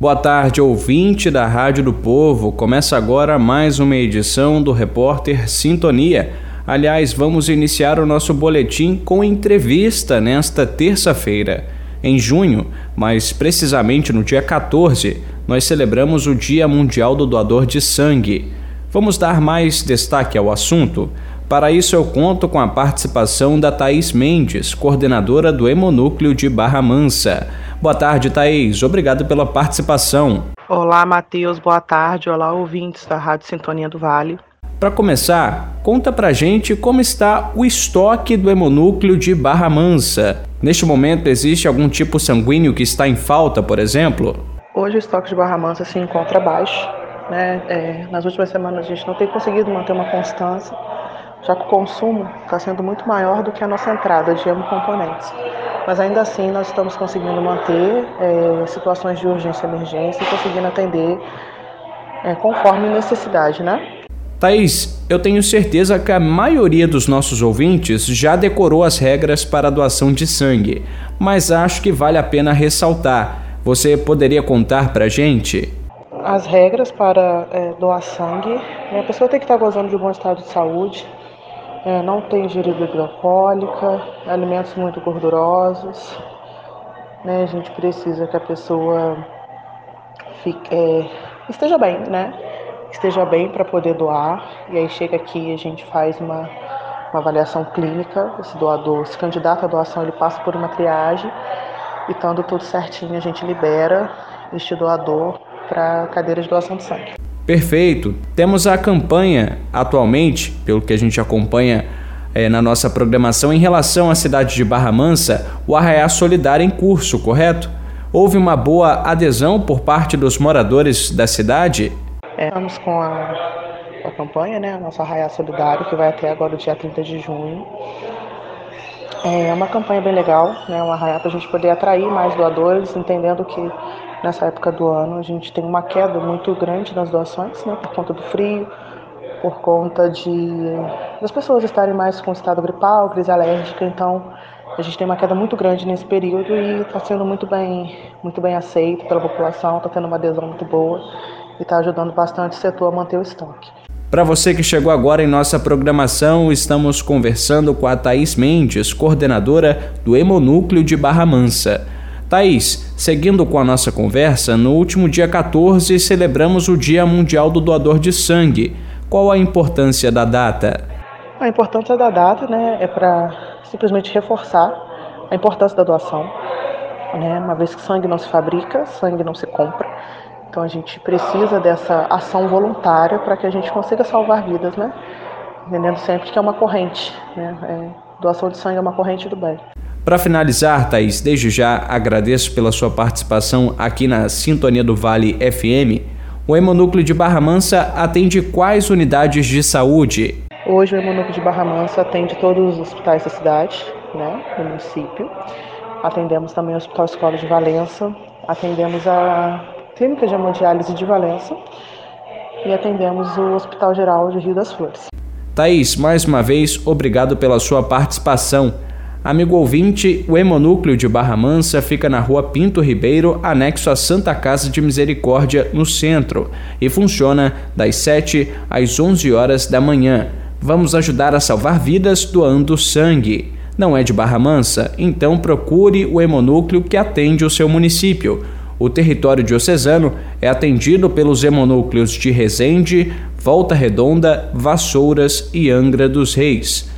Boa tarde, ouvinte da Rádio do Povo. Começa agora mais uma edição do Repórter Sintonia. Aliás, vamos iniciar o nosso boletim com entrevista nesta terça-feira. Em junho, mais precisamente no dia 14, nós celebramos o Dia Mundial do Doador de Sangue. Vamos dar mais destaque ao assunto? Para isso, eu conto com a participação da Thaís Mendes, coordenadora do Hemonúcleo de Barra Mansa. Boa tarde, Thaís. Obrigado pela participação. Olá, Matheus. Boa tarde. Olá, ouvintes da Rádio Sintonia do Vale. Para começar, conta pra gente como está o estoque do hemonúcleo de Barra Mansa. Neste momento, existe algum tipo sanguíneo que está em falta, por exemplo? Hoje o estoque de Barra Mansa se encontra baixo. Né? É, nas últimas semanas a gente não tem conseguido manter uma constância já que o consumo está sendo muito maior do que a nossa entrada de hemocomponentes. Mas ainda assim nós estamos conseguindo manter é, situações de urgência e emergência e conseguindo atender é, conforme necessidade, né? Thaís, eu tenho certeza que a maioria dos nossos ouvintes já decorou as regras para a doação de sangue, mas acho que vale a pena ressaltar. Você poderia contar para gente? As regras para é, doar sangue, né, a pessoa tem que estar gozando de um bom estado de saúde, é, não tem ingerir bebida alcoólica, alimentos muito gordurosos. Né? A gente precisa que a pessoa fique, é, esteja bem, né? Esteja bem para poder doar. E aí chega aqui a gente faz uma, uma avaliação clínica. Esse doador, esse candidato à doação, ele passa por uma triagem. E estando tudo certinho, a gente libera este doador para cadeira de doação de sangue. Perfeito. Temos a campanha atualmente, pelo que a gente acompanha é, na nossa programação, em relação à cidade de Barra Mansa, o Arraiá Solidário em curso, correto? Houve uma boa adesão por parte dos moradores da cidade? É, estamos com a, a campanha, né? A nossa Arraiá Solidário, que vai até agora o dia 30 de junho. É uma campanha bem legal, né? Uma arraiá para a gente poder atrair mais doadores, entendendo que nessa época do ano a gente tem uma queda muito grande nas doações, né, por conta do frio, por conta de das pessoas estarem mais com estado gripal, crise alérgica, então a gente tem uma queda muito grande nesse período e está sendo muito bem, muito bem aceito pela população, está tendo uma adesão muito boa e está ajudando bastante o setor a manter o estoque. Para você que chegou agora em nossa programação, estamos conversando com a Thaís Mendes, coordenadora do Hemonúcleo de Barra Mansa. Thaís, seguindo com a nossa conversa, no último dia 14 celebramos o Dia Mundial do Doador de Sangue. Qual a importância da data? A importância da data né, é para simplesmente reforçar a importância da doação. Né? Uma vez que sangue não se fabrica, sangue não se compra. Então a gente precisa dessa ação voluntária para que a gente consiga salvar vidas, né? Entendendo sempre que é uma corrente. Né? É, doação de sangue é uma corrente do bem. Para finalizar, Thaís, desde já agradeço pela sua participação aqui na Sintonia do Vale FM. O Hemonúcleo de Barra Mansa atende quais unidades de saúde? Hoje o Hemonúcleo de Barra Mansa atende todos os hospitais da cidade, né, do município. Atendemos também o Hospital Escola de Valença, atendemos a Clínica de Hemodiálise de Valença e atendemos o Hospital Geral de Rio das Flores. Thaís, mais uma vez, obrigado pela sua participação. Amigo ouvinte, o Hemonúcleo de Barra Mansa fica na rua Pinto Ribeiro, anexo à Santa Casa de Misericórdia, no centro, e funciona das 7 às 11 horas da manhã. Vamos ajudar a salvar vidas doando sangue. Não é de Barra Mansa? Então procure o Hemonúcleo que atende o seu município. O território diocesano é atendido pelos hemonúcleos de Resende, Volta Redonda, Vassouras e Angra dos Reis.